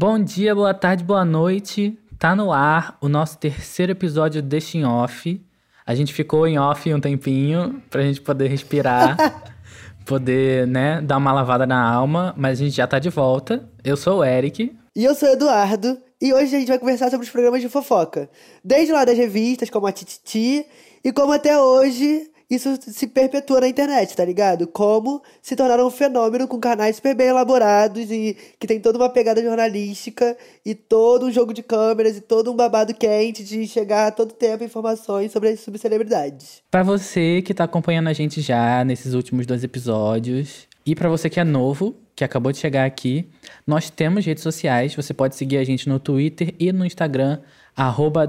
Bom dia, boa tarde, boa noite. Tá no ar o nosso terceiro episódio deste em off. A gente ficou em off um tempinho pra gente poder respirar, poder, né, dar uma lavada na alma, mas a gente já tá de volta. Eu sou o Eric. E eu sou o Eduardo. E hoje a gente vai conversar sobre os programas de fofoca. Desde lá das revistas, como a Tititi, e como até hoje isso se perpetua na internet, tá ligado? Como se tornaram um fenômeno com canais super bem elaborados e que tem toda uma pegada jornalística e todo um jogo de câmeras e todo um babado quente de chegar a todo tempo informações sobre as subcelebridades. Para você que tá acompanhando a gente já nesses últimos dois episódios, e para você que é novo, que acabou de chegar aqui, nós temos redes sociais. Você pode seguir a gente no Twitter e no Instagram, arroba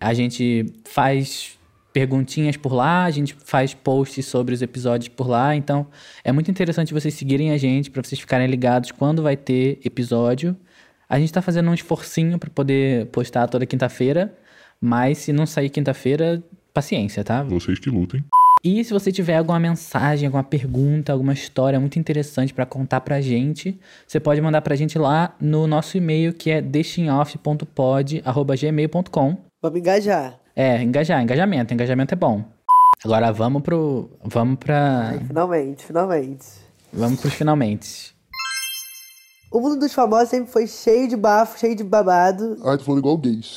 A gente faz perguntinhas por lá, a gente faz posts sobre os episódios por lá, então é muito interessante vocês seguirem a gente para vocês ficarem ligados quando vai ter episódio. A gente tá fazendo um esforcinho para poder postar toda quinta-feira, mas se não sair quinta-feira, paciência, tá? Vocês que lutem. E se você tiver alguma mensagem, alguma pergunta, alguma história muito interessante para contar pra gente, você pode mandar pra gente lá no nosso e-mail que é destinoff.pod@gmail.com. Vamos engajar. É, engajar, engajamento, engajamento é bom. Agora vamos pro. Vamos pra. Ai, finalmente, finalmente. Vamos pros finalmente. O mundo dos famosos sempre foi cheio de bafo, cheio de babado. Ai, tu falou igual gays.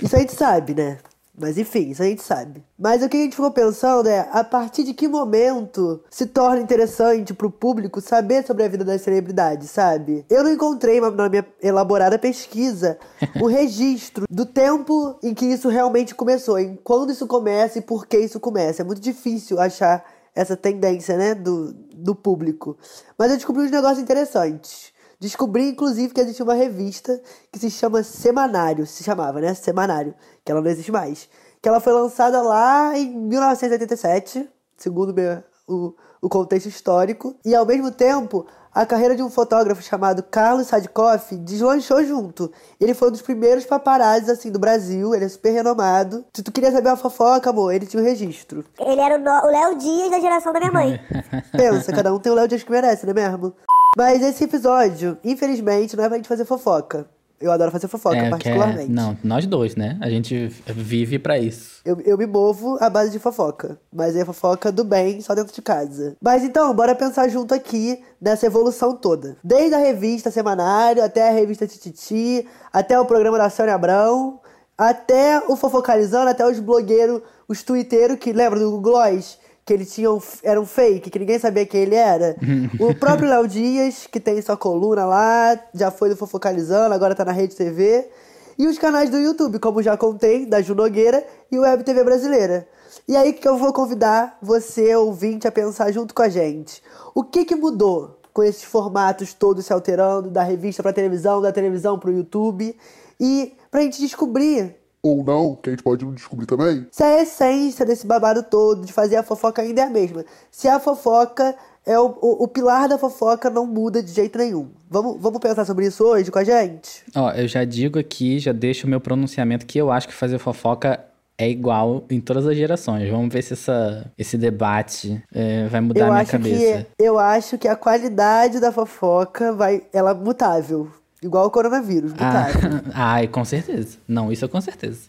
Isso a gente sabe, né? Mas enfim, isso a gente sabe. Mas o que a gente ficou pensando é a partir de que momento se torna interessante pro público saber sobre a vida das celebridades, sabe? Eu não encontrei na minha elaborada pesquisa o registro do tempo em que isso realmente começou, em quando isso começa e por que isso começa. É muito difícil achar essa tendência, né, do, do público. Mas eu descobri uns negócios interessantes. Descobri, inclusive, que existe uma revista que se chama Semanário, se chamava, né? Semanário, que ela não existe mais. Que ela foi lançada lá em 1987, segundo meu, o, o contexto histórico. E, ao mesmo tempo, a carreira de um fotógrafo chamado Carlos Sadkoff deslanchou junto. Ele foi um dos primeiros paparazzi, assim, do Brasil. Ele é super renomado. Se tu queria saber uma fofoca, amor, ele tinha o um registro. Ele era o Léo Dias da geração da minha mãe. Pensa, cada um tem o Léo Dias que merece, não é mesmo? Mas esse episódio, infelizmente, não é pra gente fazer fofoca. Eu adoro fazer fofoca, É, é- particularmente. Não, nós dois, né? A gente vive pra isso. Eu, eu me movo à base de fofoca. Mas é fofoca do bem, só dentro de casa. Mas então, bora pensar junto aqui nessa evolução toda. Desde a revista Semanário, até a revista Tititi, até o programa da Sônia Abrão, até o Fofocalizando, até os blogueiros, os twitteiros, que lembra do Gloss? Que ele tinha um, era um fake, que ninguém sabia quem ele era. o próprio Léo Dias, que tem sua coluna lá, já foi do Fofocalizando, agora tá na Rede TV. E os canais do YouTube, como já contei, da Ju Nogueira e o Web TV Brasileira. E aí que eu vou convidar você, ouvinte, a pensar junto com a gente. O que que mudou com esses formatos todos se alterando, da revista pra televisão, da televisão pro YouTube? E pra gente descobrir Ou não, que a gente pode descobrir também. se a essência desse babado todo, de fazer a fofoca ainda é a mesma. Se a fofoca é o, o, o pilar da fofoca não muda de jeito nenhum. Vamos, vamos pensar sobre isso hoje com a gente? Ó, eu já digo aqui, já deixo o meu pronunciamento que eu acho que fazer fofoca é igual em todas as gerações. Vamos ver se essa, esse debate é, vai mudar eu a minha acho cabeça. que eu acho que a qualidade da fofoca vai ela é mutável, igual o coronavírus, mutável. Ah, ai, com certeza. Não, isso é com certeza.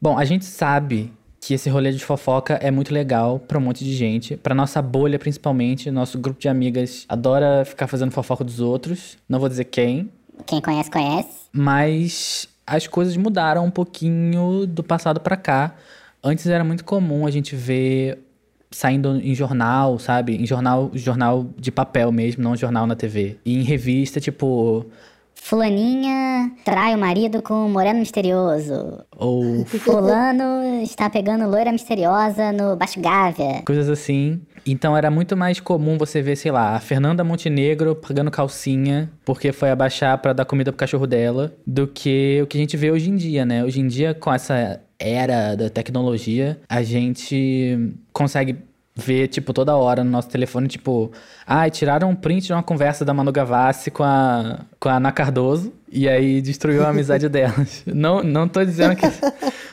Bom, a gente sabe que esse rolê de fofoca é muito legal pra um monte de gente. Pra nossa bolha, principalmente. Nosso grupo de amigas adora ficar fazendo fofoca dos outros. Não vou dizer quem. Quem conhece, conhece. Mas as coisas mudaram um pouquinho do passado pra cá. Antes era muito comum a gente ver saindo em jornal, sabe? Em jornal, jornal de papel mesmo, não jornal na TV. E em revista, tipo, Fulaninha trai o marido com um moreno misterioso. ou Fulano está pegando loira misteriosa no Baixo Gávea. coisas assim. Então era muito mais comum você ver, sei lá, a Fernanda Montenegro pagando calcinha porque foi abaixar pra dar comida pro cachorro dela, do que o que a gente vê hoje em dia, né? Hoje em dia, com essa era da tecnologia, a gente consegue ver, tipo, toda hora no nosso telefone, tipo, ai, tiraram um print de uma conversa da Manu Gavassi com a, com a Ana Cardoso e aí destruiu a amizade delas. Não, não tô dizendo que.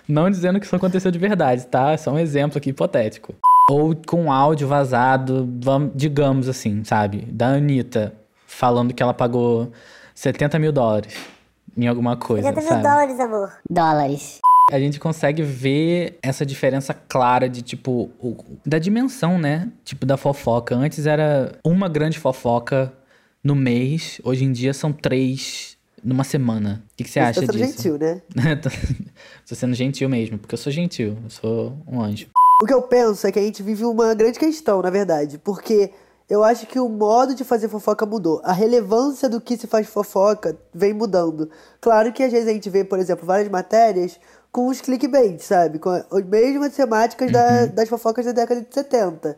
Não dizendo que isso aconteceu de verdade, tá? É só um exemplo aqui hipotético. Ou com áudio vazado, vamos, digamos assim, sabe? Da Anitta falando que ela pagou 70 mil dólares em alguma coisa, 70 mil sabe? dólares, amor. Dólares. A gente consegue ver essa diferença clara de, tipo, o- da dimensão, né? Tipo, da fofoca. Antes era uma grande fofoca no mês, hoje em dia são três numa semana. O que, que você acha tá sendo disso? gentil, né? Tô sendo gentil mesmo, porque eu sou gentil, eu sou um anjo. O que eu penso é que a gente vive uma grande questão, na verdade, porque eu acho que o modo de fazer fofoca mudou. A relevância do que se faz fofoca vem mudando. Claro que às vezes a gente vê, por exemplo, várias matérias com os clickbait, sabe? Com as mesmas temáticas da- das fofocas da década de 70.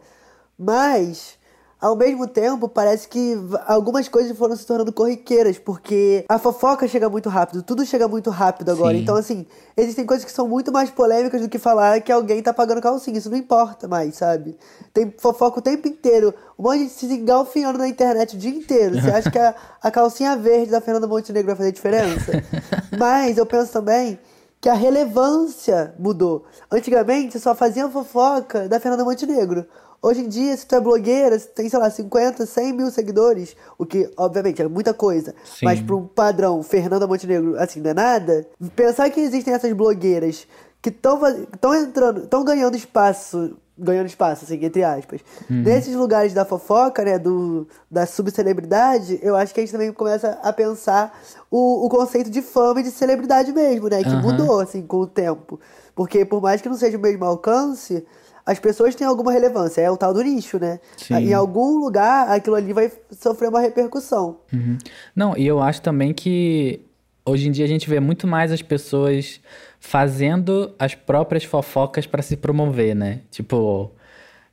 Mas, ao mesmo tempo, parece que algumas coisas foram se tornando corriqueiras, porque a fofoca chega muito rápido, tudo chega muito rápido agora. Sim. Então, assim, existem coisas que são muito mais polêmicas do que falar que alguém tá pagando calcinha. Isso não importa mais, sabe? Tem fofoca o tempo inteiro. Um monte de gente se engalfinhando na internet o dia inteiro. Você acha que a, a calcinha verde da Fernanda Montenegro vai fazer diferença? Mas eu penso também que a relevância mudou. Antigamente só faziam fofoca da Fernanda Montenegro. Hoje em dia, se tu é blogueira, você tem, sei lá, 50, 100 mil seguidores, o que, obviamente, é muita coisa. Sim. Mas para um padrão Fernanda Montenegro, assim, não é nada. Pensar que existem essas blogueiras que estão entrando, estão ganhando espaço, ganhando espaço, assim, entre aspas. Nesses lugares da fofoca, né, do, da subcelebridade, eu acho que a gente também começa a pensar o, o conceito de fama e de celebridade mesmo, né, que Aham. mudou, assim, com o tempo. Porque por mais que não seja o mesmo alcance, as pessoas têm alguma relevância, é o tal do nicho, né? Sim. Em algum lugar, aquilo ali vai sofrer uma repercussão. Uhum. Não, e eu acho também que hoje em dia a gente vê muito mais as pessoas fazendo as próprias fofocas pra se promover, né? Tipo,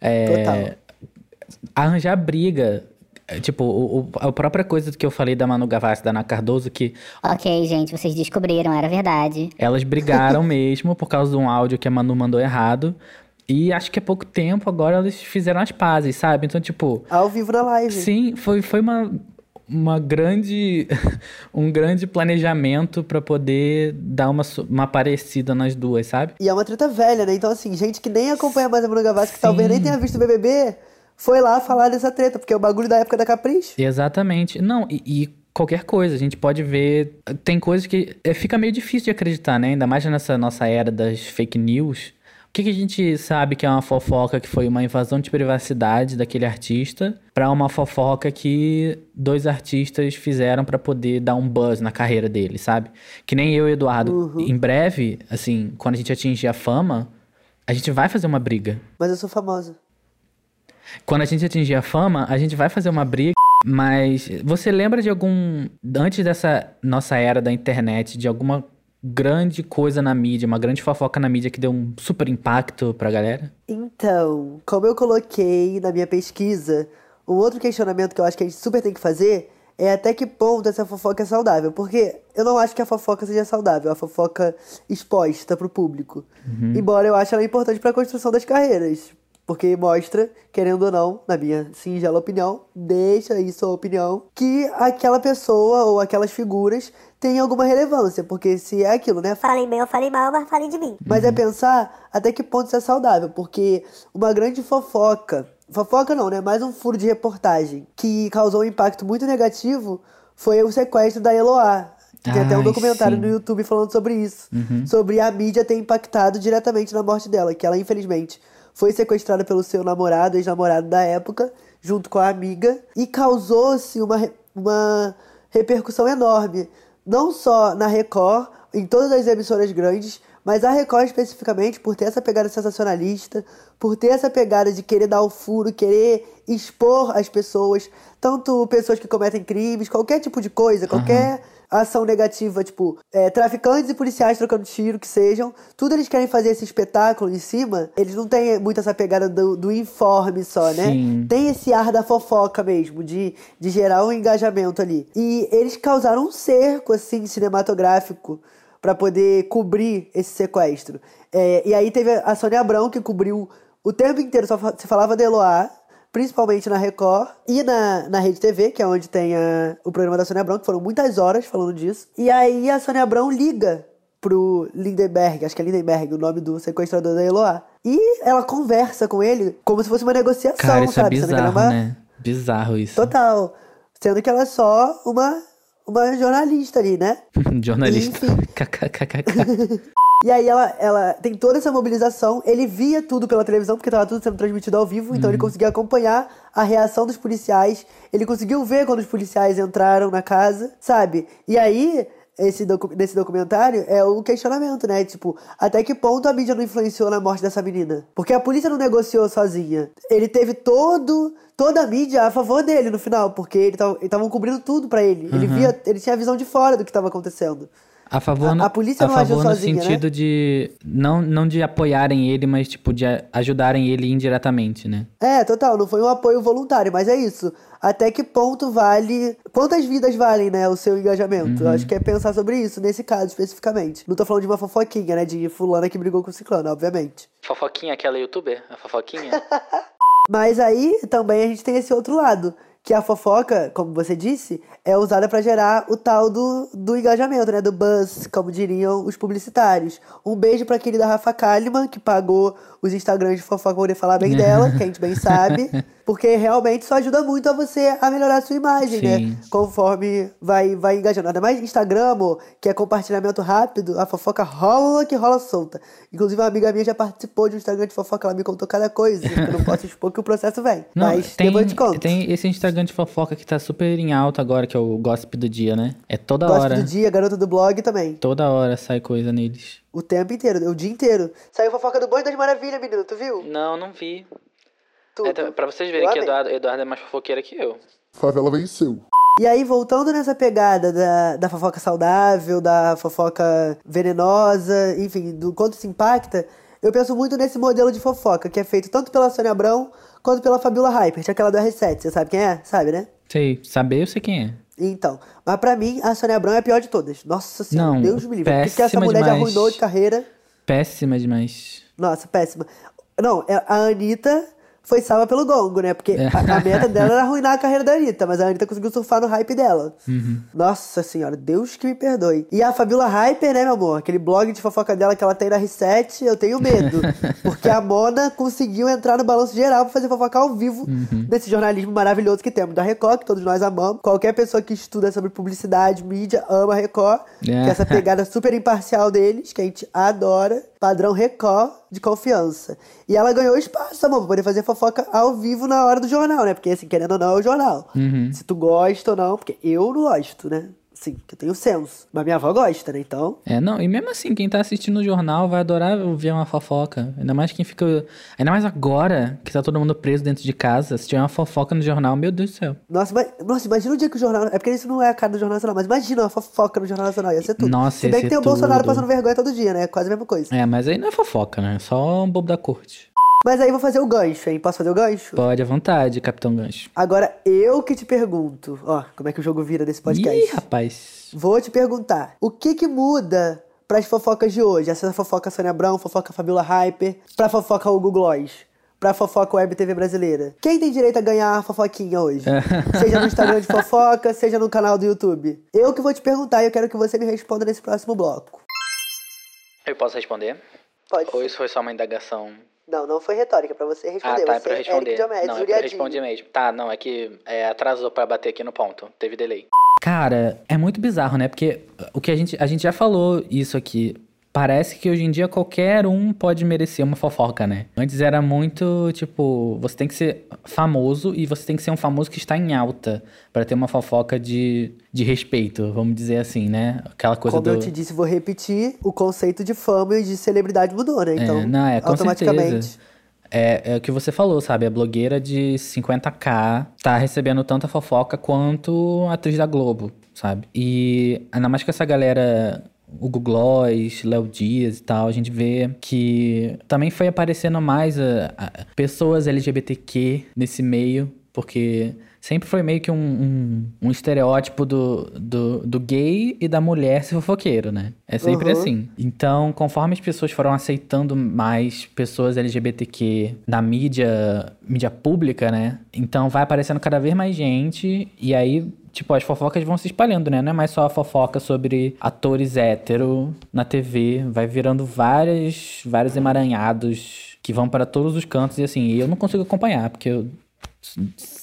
é, Total. arranjar briga. É, Tipo, o, o- a própria coisa que eu falei da Manu Gavassi e da Ana Cardoso, que Ok, gente, vocês descobriram, era verdade. elas brigaram mesmo por causa de um áudio que a Manu mandou errado. E acho que há pouco tempo agora eles fizeram as pazes, sabe? Então, tipo, Ao vivo na live. Sim, foi, foi uma, uma grande, um grande planejamento pra poder dar uma, uma parecida nas duas, sabe? E é uma treta velha, né? Então, assim, gente que nem acompanha mais a Manu Gavassi, que talvez nem tenha visto o BBB, foi lá falar dessa treta, porque é o bagulho da época da Capricho. Exatamente. Não, e, e qualquer coisa, a gente pode ver. Tem coisas que é, fica meio difícil de acreditar, né? Ainda mais nessa nossa era das fake news. O que, que a gente sabe que é uma fofoca que foi uma invasão de privacidade daquele artista pra uma fofoca que dois artistas fizeram pra poder dar um buzz na carreira dele, sabe? Que nem eu e o Eduardo. Em breve, assim, quando a gente atingir a fama, a gente vai fazer uma briga. Mas eu sou famosa. Quando a gente atingir a fama, a gente vai fazer uma briga. Mas você lembra de algum. Antes dessa nossa era da internet, de alguma grande coisa na mídia, uma grande fofoca na mídia que deu um super impacto pra galera? Então, como eu coloquei na minha pesquisa, um outro questionamento que eu acho que a gente super tem que fazer é até que ponto essa fofoca é saudável. Porque eu não acho que a fofoca seja saudável, a fofoca exposta pro público. Embora eu ache ela importante pra construção das carreiras. Porque mostra, querendo ou não, na minha singela opinião, deixa aí sua opinião, que aquela pessoa ou aquelas figuras têm alguma relevância. Porque se é aquilo, né? Falem bem ou falem mal, mas falem de mim. Mas é pensar até que ponto isso é saudável, porque uma grande fofoca, fofoca não, né? Mais um furo de reportagem que causou um impacto muito negativo foi o sequestro da Eloá. que Tem até um Ai, documentário sim. no YouTube falando sobre isso. Sobre a mídia ter impactado diretamente na morte dela, que ela, infelizmente, foi sequestrada pelo seu namorado, ex-namorado da época, junto com a amiga, e causou-se uma, uma repercussão enorme. Não só na Record, em todas as emissoras grandes, mas a Record especificamente por ter essa pegada sensacionalista, por ter essa pegada de querer dar o furo, querer expor as pessoas, tanto pessoas que cometem crimes, qualquer tipo de coisa, qualquer ação negativa, tipo, é, traficantes e policiais trocando tiro, que sejam, tudo eles querem fazer esse espetáculo em cima, eles não têm muito essa pegada do, do informe só, né? Sim. Tem esse ar da fofoca mesmo, de, de gerar um engajamento ali. E eles causaram um cerco, assim, cinematográfico pra poder cobrir esse sequestro. É, e aí teve a Sônia Abrão, que cobriu o tempo inteiro, só se falava de Eloá, principalmente na Record e na, na Rede TV, que é onde tem a- o programa da Sônia Abrão, que foram muitas horas falando disso. E aí a Sônia Abrão liga pro Lindenberg, acho que é Lindenberg o nome do sequestrador da Eloá. E ela conversa com ele como se fosse uma negociação, Cara, isso é sabe? Ela bizarro, uma- né? Bizarro isso. Total. Sendo que ela é só uma, uma jornalista ali, né? Jornalista. Enfim. E aí ela, ela tem toda essa mobilização, ele via tudo pela televisão, porque tava tudo sendo transmitido ao vivo, então ele conseguia acompanhar a reação dos policiais, ele conseguiu ver quando os policiais entraram na casa, sabe? E aí, esse docu nesse documentário, é o questionamento, né? Tipo, até que ponto a mídia não influenciou na morte dessa menina? Porque a polícia não negociou sozinha. Ele teve todo toda a mídia a favor dele no final, porque ele estavam cobrindo tudo pra ele. Ele via, ele tinha a visão de fora do que estava acontecendo. A favor, A- no- a polícia a não favor no sozinha, né? sentido de não, não de apoiarem ele, mas tipo de ajudarem ele indiretamente, né? É, total, não foi um apoio voluntário, mas é isso. Até que ponto vale. Quantas vidas valem, né, o seu engajamento? Eu Acho que é pensar sobre isso, nesse caso especificamente. Não tô falando de uma fofoquinha, né? De fulana que brigou com o ciclano, obviamente. Fofoquinha, aquela youtuber? A fofoquinha? Mas aí também a gente tem esse outro lado. Que a fofoca, como você disse, é usada pra gerar o tal do, do engajamento, né? Do buzz, como diriam os publicitários. Um beijo pra querida Rafa Kalimann, que pagou os Instagrams de fofoca pra poder falar bem dela, que a gente bem sabe. Porque realmente isso ajuda muito a você a melhorar a sua imagem, Sim. né? Conforme vai, vai engajando. Ainda mais Instagram, que é compartilhamento rápido, a fofoca rola que rola solta. Inclusive, uma amiga minha já participou de um Instagram de fofoca, ela me contou cada coisa. eu não posso expor que o processo vem. Não, mas tem, depois eu te conto. tem esse Instagram de fofoca que tá super em alta agora, que é o Gossip do Dia, né? É toda Gosto hora. do dia, garota do blog também. Toda hora sai coisa neles. O tempo inteiro, o dia inteiro. Saiu fofoca do Bom e das Maravilhas, menino, tu viu? Não, não vi. Tudo. É, pra vocês Eu verem que amei. Eduardo, Eduardo é mais fofoqueira que eu. Favela venceu. E aí, voltando nessa pegada da, da fofoca saudável, da fofoca venenosa, enfim, do quanto se impacta, eu penso muito nesse modelo de fofoca, que é feito tanto pela Sônia Abrão quanto pela Fabiola Hypert, aquela do R7. Você sabe quem é? Sabe, né? Sei, saber eu sei quem é. Então, mas pra mim, a Sônia Abrão é a pior de todas. Nossa senhora, Não, Deus me livre. O que, que essa mulher já demais. arruinou de carreira? Péssima demais. Nossa, péssima. Não, é- a Anitta foi salva pelo gongo, né? Porque a, a meta dela era arruinar a carreira da Anitta, mas a Anitta conseguiu surfar no hype dela. Nossa senhora, Deus que me perdoe. E a Fabiola Hyper, né, meu amor? Aquele blog de fofoca dela que ela tem na R7, eu tenho medo. porque a Mona conseguiu entrar no balanço geral pra fazer fofoca ao vivo nesse jornalismo maravilhoso que temos da Record, que todos nós amamos. Qualquer pessoa que estuda sobre publicidade, mídia, ama a Record. É. Que é essa pegada super imparcial deles, que a gente adora. Padrão Record de confiança. E ela ganhou espaço, amor, pra poder fazer fofoca ao vivo na hora do jornal, né? Porque, assim, querendo ou não, é o jornal. Se tu gosta ou não, porque eu não gosto, né? Assim, que eu tenho senso. Mas minha avó gosta, né? Então. É, não, e mesmo assim, quem tá assistindo o jornal vai adorar ouvir uma fofoca. Ainda mais quem fica. Ainda mais agora, que tá todo mundo preso dentro de casa. Se tiver uma fofoca no jornal, meu Deus do céu. Nossa, mas, nossa, imagina o dia que o jornal. É porque isso não é a cara do Jornal Nacional, mas imagina uma fofoca no Jornal Nacional, ia ser tudo. Nossa, Se bem que tem o Bolsonaro tudo. passando vergonha todo dia, né? Quase a mesma coisa. É, mas aí não é fofoca, né? É só um bobo da corte. Mas aí vou fazer o gancho, hein? Posso fazer o gancho? Pode à vontade, Capitão Gancho. Agora eu que te pergunto, ó, como é que o jogo vira nesse podcast. Ih, rapaz. Vou te perguntar, o que que muda pras fofocas de hoje? Essa fofoca Sônia Abrão, fofoca Fabiola Hyper, pra fofoca Hugo Gloss, pra fofoca Web TV brasileira. Quem tem direito a ganhar a fofoquinha hoje? seja no Instagram de fofoca, seja no canal do YouTube. Eu que vou te perguntar e eu quero que você me responda nesse próximo bloco. Eu posso responder? Pode. Ou isso foi só uma indagação? Não, não foi retórica, pra você Ah, responder. tá, é você pra eu responder. Eric Diomedes, não, é pra responder mesmo. Tá, não, é que é, atrasou pra bater aqui no ponto. Teve delay. Cara, é muito bizarro, né? Porque o que a gente, a gente já falou isso aqui. Parece que hoje em dia qualquer um pode merecer uma fofoca, né? Antes era muito, tipo, você tem que ser famoso e você tem que ser um famoso que está em alta pra ter uma fofoca de, de respeito, vamos dizer assim, né? Aquela coisa Como do... eu te disse, vou repetir, o conceito de fama e de celebridade mudou, né? Então, é, não, é, automaticamente. certeza. É, é o que você falou, sabe? A blogueira de 50k tá recebendo tanta fofoca quanto a atriz da Globo, sabe? E ainda mais com essa galera, Hugo Gloss, Léo Dias e tal, a gente vê que também foi aparecendo mais a- a- pessoas LGBTQ nesse meio, porque sempre foi meio que um, um, um estereótipo do, do, do gay e da mulher ser fofoqueiro, né? É sempre Uhum. assim. Então, conforme as pessoas foram aceitando mais pessoas LGBTQ na mídia, mídia pública, né? Então vai aparecendo cada vez mais gente e aí, tipo, as fofocas vão se espalhando, né? Não é mais só a fofoca sobre atores hétero na TV, vai virando várias, vários emaranhados que vão para todos os cantos e assim, eu não consigo acompanhar, porque eu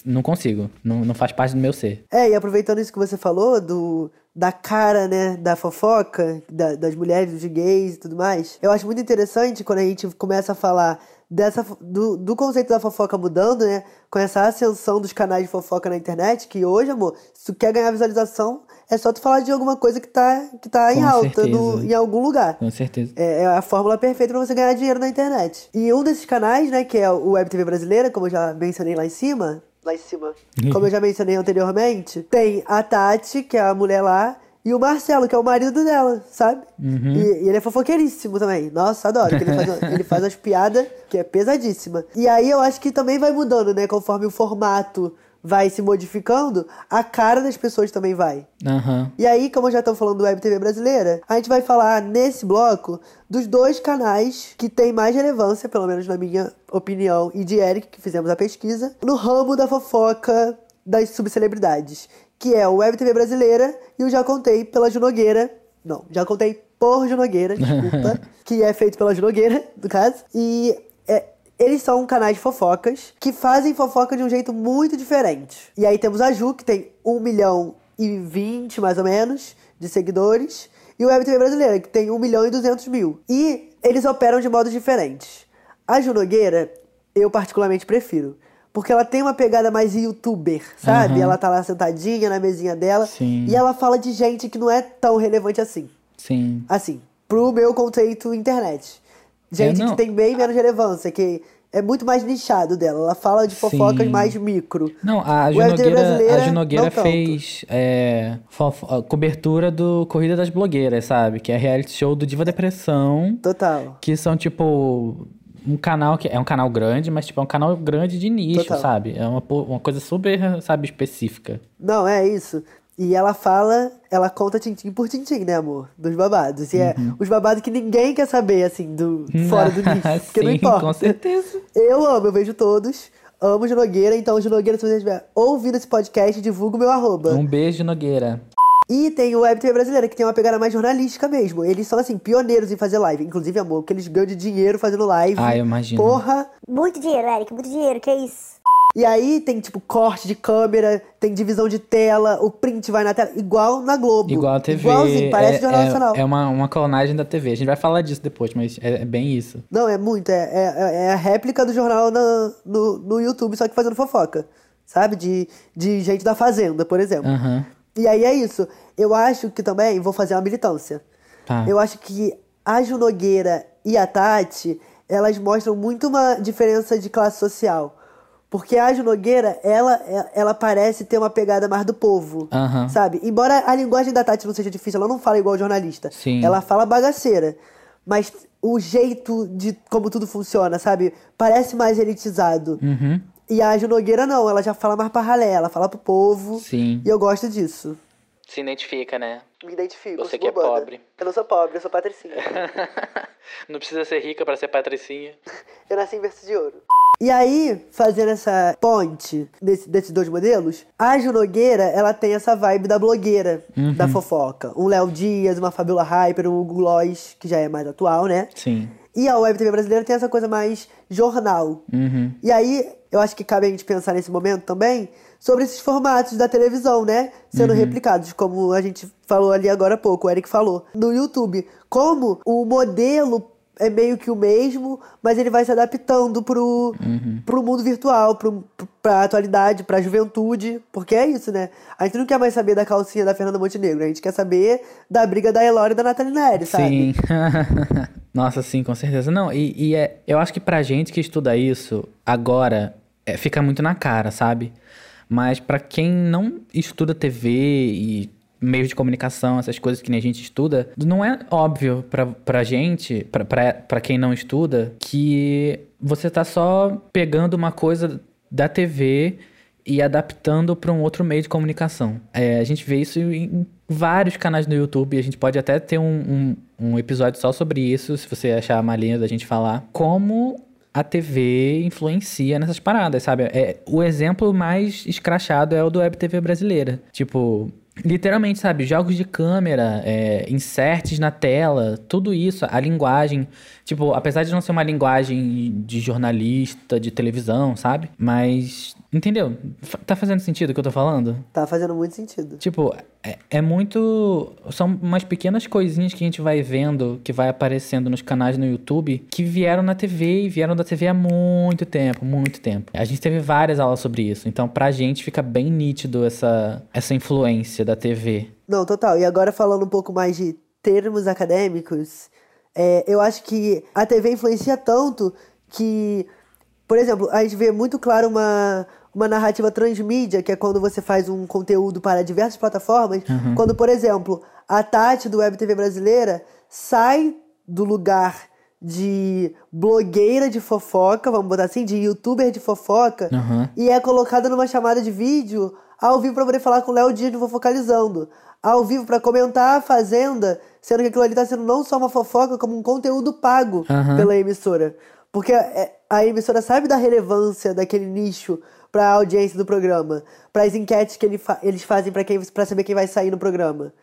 Não consigo. Não, não faz parte do meu ser. É, e aproveitando isso que você falou, do, da cara, né, da fofoca, da- das mulheres, dos gays e tudo mais, eu acho muito interessante quando a gente começa a falar dessa, do, do conceito da fofoca mudando, né, com essa ascensão dos canais de fofoca na internet, que hoje, amor, se tu quer ganhar visualização, é só tu falar de alguma coisa que tá, que tá em alta no- em algum lugar. Com certeza. É, é a fórmula perfeita pra você ganhar dinheiro na internet. E um desses canais, né, que é o Web TV Brasileira, como eu já mencionei lá em cima, lá em cima, como eu já mencionei anteriormente, tem a Tati, que é a mulher lá, e o Marcelo, que é o marido dela, sabe? Uhum. E, e ele é fofoqueiríssimo também. Nossa, adoro. ele, faz, ele faz as piadas que é pesadíssima. E aí eu acho que também vai mudando, né? Conforme o formato vai se modificando, a cara das pessoas também vai. Aham. E aí, como eu já estou falando do Web TV brasileira, a gente vai falar nesse bloco dos dois canais que têm mais relevância, pelo menos na minha opinião, e de Eric, que fizemos a pesquisa, no ramo da fofoca das subcelebridades, que é o Web TV brasileira e o Já Contei pela Junogueira. Não, Já Contei por Junogueira, desculpa, que é feito pela Junogueira, no caso. E é, eles são canais de fofocas que fazem fofoca de um jeito muito diferente. E aí temos a Ju, que tem 1 milhão e 20, mais ou menos, de seguidores. E o Web TV Brasileira, que tem 1 milhão e 200 mil. E eles operam de modos diferentes. A Ju Nogueira, eu particularmente prefiro. Porque ela tem uma pegada mais youtuber, sabe? Aham. Ela tá lá sentadinha na mesinha dela. Sim. E ela fala de gente que não é tão relevante assim. Sim. Assim, pro meu conceito internet. Gente não. que tem bem menos relevância, que é muito mais nichado dela. Ela fala de fofocas Sim. mais micro. Não, a Junogueira, a Junogueira fez é, cobertura do Corrida das Blogueiras, sabe? Que é reality show do Diva Depressão. Total. Que são, tipo, um canal que é um canal grande, mas, tipo, é um canal grande de nicho, Total. sabe? É uma, uma coisa super, sabe, específica. Não, é isso. E ela fala, ela conta tintim por tintim, né, amor? Dos babados. E é Uhum. os babados que ninguém quer saber, assim, do fora do nicho. Porque não Sim, importa. com certeza. Eu amo, eu vejo todos. Amo o Nogueira, então o Nogueira, se você estiver ouvindo esse podcast, divulga o meu arroba. Um beijo, Nogueira. E tem o Web TV Brasileira, que tem uma pegada mais jornalística mesmo. Eles são, assim, pioneiros em fazer live. Inclusive, amor, que eles ganham de dinheiro fazendo live. Ah, eu imagino. Porra! Muito dinheiro, Eric, muito dinheiro, que isso? E aí tem, tipo, corte de câmera, tem divisão de tela, o print vai na tela, igual na Globo. Igual a TV. Igualzinho, parece é, Jornal é, Nacional. É uma, uma clonagem da TV. A gente vai falar disso depois, mas é, é bem isso. Não, é muito. É, é, é a réplica do jornal na- no, no YouTube, só que fazendo fofoca. Sabe? De, de gente da Fazenda, por exemplo. Aham. E aí é isso. Eu acho que também vou fazer uma militância. Tá. Eu acho que a Ju Nogueira e a Tati, elas mostram muito uma diferença de classe social. Porque a Ju Nogueira, ela, ela parece ter uma pegada mais do povo. Aham. Sabe? Embora a linguagem da Tati não seja difícil, ela não fala igual jornalista. Sim. Ela fala bagaceira. Mas o jeito de como tudo funciona, sabe? Parece mais elitizado. Uhum. E a Ju Nogueira não, ela já fala mais pra ralé, ela fala pro povo. Sim. E eu gosto disso. Se identifica, né? Me identifico. Você que é pobre. Eu não sou pobre, eu sou patricinha. Não precisa ser rica para ser patricinha. eu nasci em berço de ouro. E aí, fazendo essa ponte desse- desses dois modelos, a Ju Nogueira, ela tem essa vibe da blogueira, Uhum. da fofoca. Um Léo Dias, uma Fabiola Hyper, um Hugo Lois, que já é mais atual, né? Sim. E a Web TV brasileira tem essa coisa mais jornal. Uhum. E aí, eu acho que cabe a gente pensar nesse momento também sobre esses formatos da televisão, né? Sendo replicados, como a gente falou ali agora há pouco, o Eric falou. No YouTube, como o modelo é meio que o mesmo, mas ele vai se adaptando pro, pro mundo virtual, pro, pra atualidade, pra juventude, porque é isso, né? A gente não quer mais saber da calcinha da Fernanda Montenegro, a gente quer saber da briga da Elora e da Nathalie Neri, sabe? Sim. Nossa, sim, com certeza. Não, e, e é, eu acho que pra gente que estuda isso, agora, é, fica muito na cara, sabe? Mas pra quem não estuda TV e meios de comunicação, essas coisas que nem a gente estuda, não é óbvio pra, pra gente, pra, pra, pra quem não estuda, que você tá só pegando uma coisa da TV e adaptando para um outro meio de comunicação. É, a gente vê isso em vários canais no YouTube. A gente pode até ter um, um, um episódio só sobre isso, se você achar uma linha da gente falar. Como a TV influencia nessas paradas, sabe? É, o exemplo mais escrachado é o do Web TV brasileira. Tipo, literalmente, sabe? Jogos de câmera, é, inserts na tela, tudo isso, a linguagem. Tipo, apesar de não ser uma linguagem de jornalista, de televisão, sabe? Mas Entendeu? Tá fazendo sentido o que eu tô falando? Tá fazendo muito sentido. Tipo, é, é muito. São umas pequenas coisinhas que a gente vai vendo, que vai aparecendo nos canais no YouTube, que vieram na TV e vieram da TV há muito tempo, muito tempo. A gente teve várias aulas sobre isso, então pra gente fica bem nítido essa, essa influência da TV. Não, total. E agora falando um pouco mais de termos acadêmicos, é, eu acho que a TV influencia tanto que, por exemplo, a gente vê muito claro uma, uma narrativa transmídia, que é quando você faz um conteúdo para diversas plataformas. Quando, por exemplo, a Tati do Web TV brasileira sai do lugar de blogueira de fofoca, vamos botar assim, de youtuber de fofoca, Aham. e é colocada numa chamada de vídeo ao vivo pra poder falar com o Léo Dias do Fofocalizando. Ao vivo pra comentar a Fazenda, sendo que aquilo ali tá sendo não só uma fofoca, como um conteúdo pago Aham. pela emissora. Porque é, a emissora sabe da relevância daquele nicho pra audiência do programa, para as enquetes que ele fa- eles fazem quem para saber quem vai sair no programa.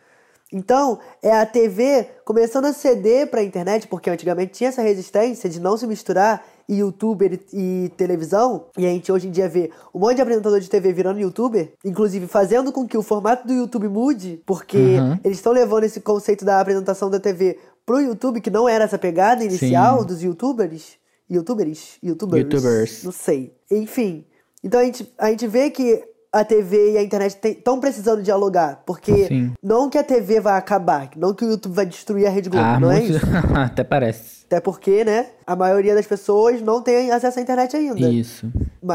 Então, é a TV começando a ceder pra internet, porque antigamente tinha essa resistência de não se misturar e youtuber e, e televisão, e a gente hoje em dia vê um monte de apresentador de TV virando youtuber, inclusive fazendo com que o formato do YouTube mude, porque Uhum. eles estão levando esse conceito da apresentação da TV pro YouTube, que não era essa pegada inicial Sim. dos youtubers. Youtubers? Youtubers. Youtubers. Não sei. Enfim. Então a gente, a gente vê que a TV e a internet estão precisando dialogar. Porque Sim. não que a TV vai acabar, não que o YouTube vai destruir a Rede Globo, ah, não é muito. isso? Até parece. Até porque, né, a maioria das pessoas não tem acesso à internet ainda. Isso.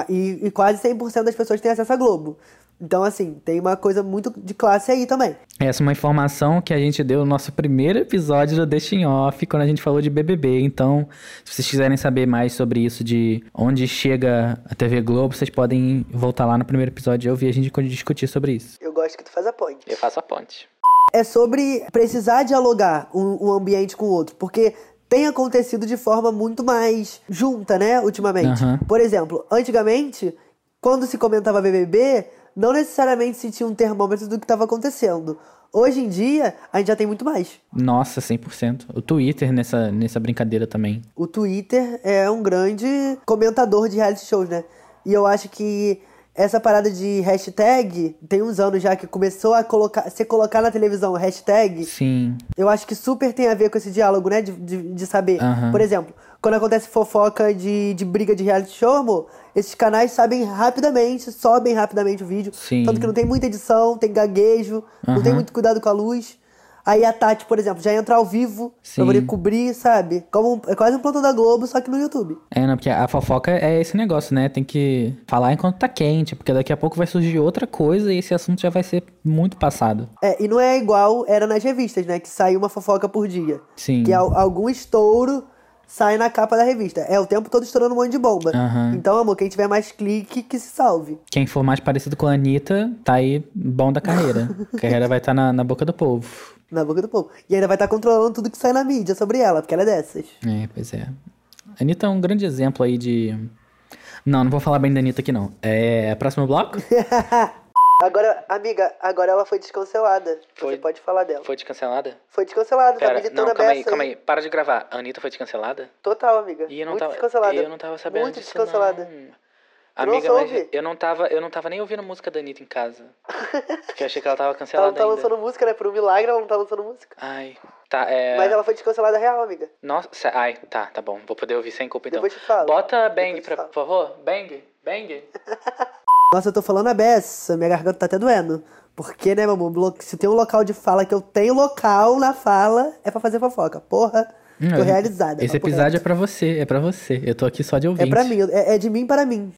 E, e quase 100% das pessoas têm acesso à Globo. Então, assim, tem uma coisa muito de classe aí também. Essa é uma informação que a gente deu no nosso primeiro episódio do em Off, quando a gente falou de BBB. Então, se vocês quiserem saber mais sobre isso, de onde chega a TV Globo, vocês podem voltar lá no primeiro episódio e ouvir a gente discutir sobre isso. Eu gosto que tu faz a ponte. Eu faço a ponte. é sobre precisar dialogar um, um ambiente com o outro, porque tem acontecido de forma muito mais junta, né, ultimamente. Aham. Por exemplo, antigamente, quando se comentava BBB, não necessariamente se tinha um termômetro do que estava acontecendo. Hoje em dia, a gente já tem muito mais. Nossa, 100%. O Twitter nessa, nessa brincadeira também. O Twitter é um grande comentador de reality shows, né? E eu acho que essa parada de hashtag, tem uns anos já que começou a colocar, ser colocar na televisão hashtag, Sim. Eu acho que super tem a ver com esse diálogo, né? De, de, de saber. Por exemplo, quando acontece fofoca de, de briga de reality show, amor, esses canais sabem rapidamente, sobem rapidamente o vídeo. Sim. Tanto que não tem muita edição, tem gaguejo, não tem muito cuidado com a luz. Aí a Tati, por exemplo, já entra ao vivo Sim. pra poder cobrir, sabe? Como é quase um plantão da Globo, só que no YouTube. É, não, porque a fofoca é esse negócio, né? Tem que falar enquanto tá quente, porque daqui a pouco vai surgir outra coisa e esse assunto já vai ser muito passado. É, e não é igual era nas revistas, né? Que sai uma fofoca por dia. Sim. Que al- algum estouro sai na capa da revista. É o tempo todo estourando um monte de bomba. Aham. Então, amor, quem tiver mais clique, que se salve. Quem for mais parecido com a Anitta, tá aí bom da carreira. A carreira vai estar na, na boca do povo. Na boca do povo. E ainda vai estar controlando tudo que sai na mídia sobre ela, porque ela é dessas. É, pois é. A Anitta é um grande exemplo aí de. Não, não vou falar bem da Anitta aqui, não. É. Próximo bloco? Agora, amiga, agora ela foi descancelada. Foi. Você pode falar dela. Foi descancelada? Foi descancelada, tá militando a beça Para de gravar. A Anitta foi descancelada? Total, amiga. E eu não Muito tava. descancelada. Eu não tava sabendo Muito disso, descancelada. não. Tu não Amiga, mas eu não tava. Eu não tava nem ouvindo música da Anitta em casa. Porque eu achei que ela tava Ela cancelada não tá ainda. lançando música, né? Por um milagre ela não tá lançando música. Ai. Tá, é. Mas ela foi descancelada real, amiga. Nossa, ai, tá, tá bom. Vou poder ouvir sem culpa então. Depois te falo. Bota bang, pra, por favor. Bang, bang. Nossa, eu tô falando a beça, minha garganta tá até doendo. Porque, né, meu amor, se tem um local de fala que eu tenho local na fala, é pra fazer fofoca. Porra, tô Hum, realizada. Esse episódio é reto. pra você, é pra você. Eu tô aqui só de ouvinte. É pra mim, é, é de mim para mim.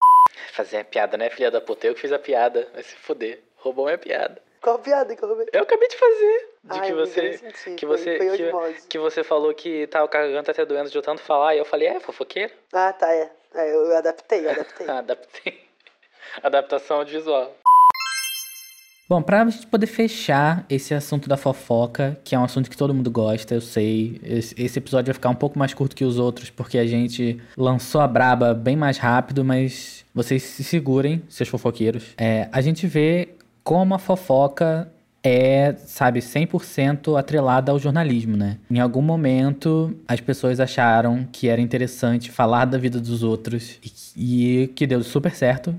Fazer a piada, né, filha da puta? Eu que fiz a piada. Vai se fuder. Roubou minha piada. Qual piada que eu roubei? Eu acabei de fazer. De Ai, que você. senti. Que você. foi que, que você falou que tava com a garganta até doendo de eu tanto falar. E eu falei, é, fofoqueiro? Ah, tá, é. É, eu adaptei, eu adaptei. Adaptei. Adaptação audiovisual. Bom, pra gente poder fechar esse assunto da fofoca, que é um assunto que todo mundo gosta, eu sei. Esse, episódio vai ficar um pouco mais curto que os outros, porque a gente lançou a braba bem mais rápido, mas vocês se segurem, seus fofoqueiros. É, a gente vê como a fofoca é, sabe, 100% atrelada ao jornalismo, né? Em algum momento, as pessoas acharam que era interessante falar da vida dos outros e, e que deu super certo.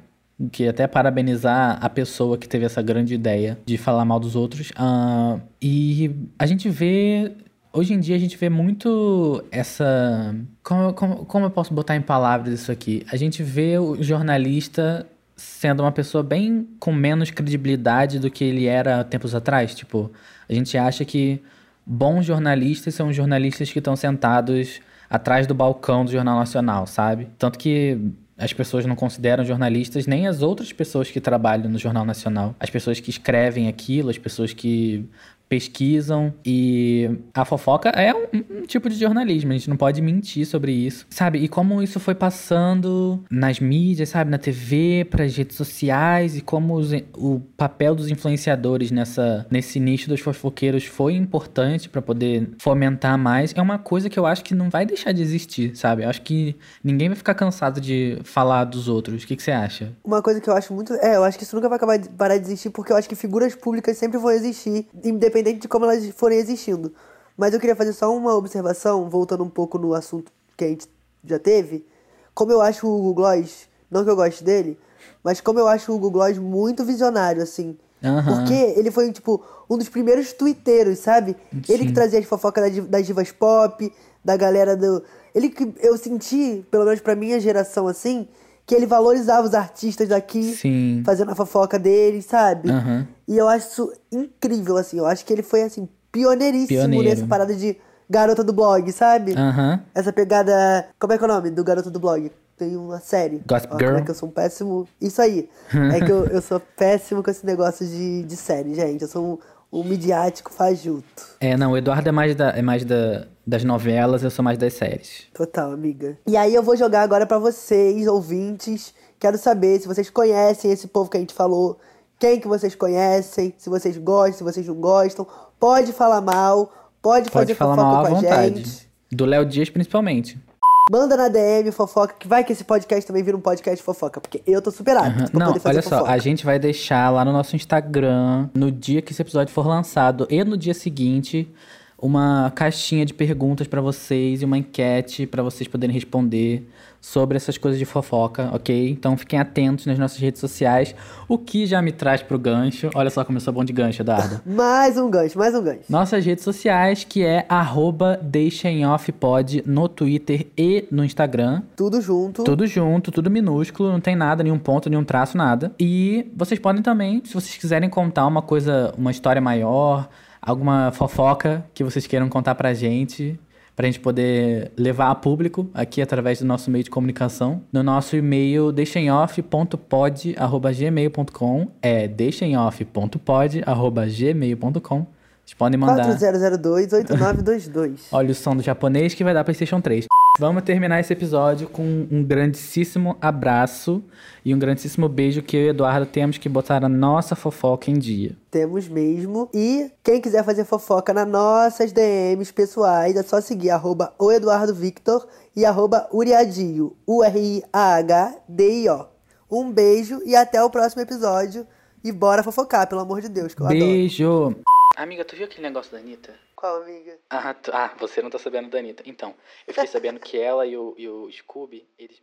Que até parabenizar a pessoa que teve essa grande ideia de falar mal dos outros. Ah, e a gente vê. Hoje em dia a gente vê muito essa. Como, como, como eu posso botar em palavras isso aqui? A gente vê o jornalista sendo uma pessoa bem com menos credibilidade do que ele era tempos atrás. Tipo, a gente acha que bons jornalistas são jornalistas que estão sentados atrás do balcão do Jornal Nacional, sabe? Tanto que as pessoas não consideram jornalistas nem as outras pessoas que trabalham no Jornal Nacional. As pessoas que escrevem aquilo, as pessoas que pesquisam e a fofoca é um, um, tipo de jornalismo, a gente não pode mentir sobre isso, sabe? E como isso foi passando nas mídias, sabe, na TV, para as redes sociais e como os, o papel dos influenciadores nessa nesse nicho dos fofoqueiros foi importante para poder fomentar mais, é uma coisa que eu acho que não vai deixar de existir, sabe? Eu acho que ninguém vai ficar cansado de falar dos outros. O que, que você acha? Uma coisa que eu acho muito. É, eu acho que isso nunca vai acabar de parar de existir, porque eu acho que figuras públicas sempre vão existir, independente de como elas forem existindo. Mas eu queria fazer só uma observação, voltando um pouco no assunto que a gente já teve. Como eu acho o Hugo Gloss, não que eu goste dele, mas como eu acho o Hugo Gloss muito visionário, assim. Aham. Porque ele foi, tipo, um dos primeiros twitteiros, sabe? Ele Sim. que trazia as fofocas das, das divas pop, da galera do. Ele que eu senti, pelo menos pra minha geração, assim, que ele valorizava os artistas daqui, Sim. fazendo a fofoca deles, sabe? Aham. E eu acho isso incrível, assim. Eu acho que ele foi, assim, pioneiríssimo Pioneiro. nessa parada de garota do blog, sabe? Aham. Essa pegada. Como é que é o nome do garoto do blog? Tem uma série. Gossip Ó, Girl? Como é que eu sou um péssimo. Isso aí. é que eu, eu sou péssimo com esse negócio de, de série, gente. Eu sou um, um midiático fajuto. É, não, o Eduardo é mais, da, é mais da, das novelas, eu sou mais das séries. Total, amiga. E aí eu vou jogar agora pra vocês, ouvintes. Quero saber se vocês conhecem esse povo que a gente falou. Quem que vocês conhecem, se vocês gostam, se vocês não gostam. Pode falar mal, pode, Pode fazer falar fofoca mal à com a vontade. gente. Do Léo Dias, principalmente. Manda na DM fofoca, que vai que esse podcast também vira um podcast fofoca, porque eu tô super apto pra Não, olha só, fofoca. a gente vai deixar lá no nosso Instagram, no dia que esse episódio for lançado e no dia seguinte, uma caixinha de perguntas pra vocês e uma enquete pra vocês poderem responder sobre essas coisas de fofoca, ok? Então fiquem atentos nas nossas redes sociais, o que já me traz pro gancho. Olha só como eu sou bom de gancho, Eduardo. Mais um gancho, mais um gancho. Nossas redes sociais, que é arroba deixaemoffpod no Twitter e no Instagram. Tudo junto. Tudo junto, tudo minúsculo, não tem nada, nenhum ponto, nenhum traço, nada. E vocês podem também, se vocês quiserem contar uma coisa, uma história maior, alguma fofoca que vocês queiram contar pra gente, pra gente poder levar a público aqui através do nosso meio de comunicação, no nosso e-mail deixemoff.pod@gmail.com, é deixemoff.pod@gmail.com. Vocês podem mandar 4002-8922. Olha o som do japonês que vai dar PlayStation 3. Vamos terminar esse episódio com um grandíssimo abraço e um grandíssimo beijo que eu e o Eduardo temos que botar a nossa fofoca em dia. Temos mesmo. E quem quiser fazer fofoca nas nossas DMs pessoais, é só seguir arroba o Eduardo Victor e arroba Uriadio. U-R-I-A-H-D-I-O. Um beijo e até o próximo episódio. E bora fofocar, pelo amor de Deus, que eu adoro. Beijo! Amiga, tu viu aquele negócio da Anitta? Qual, amiga? Ah, ah, você não tá sabendo da Anitta. Então, eu fiquei sabendo que ela e o, e o Scooby, eles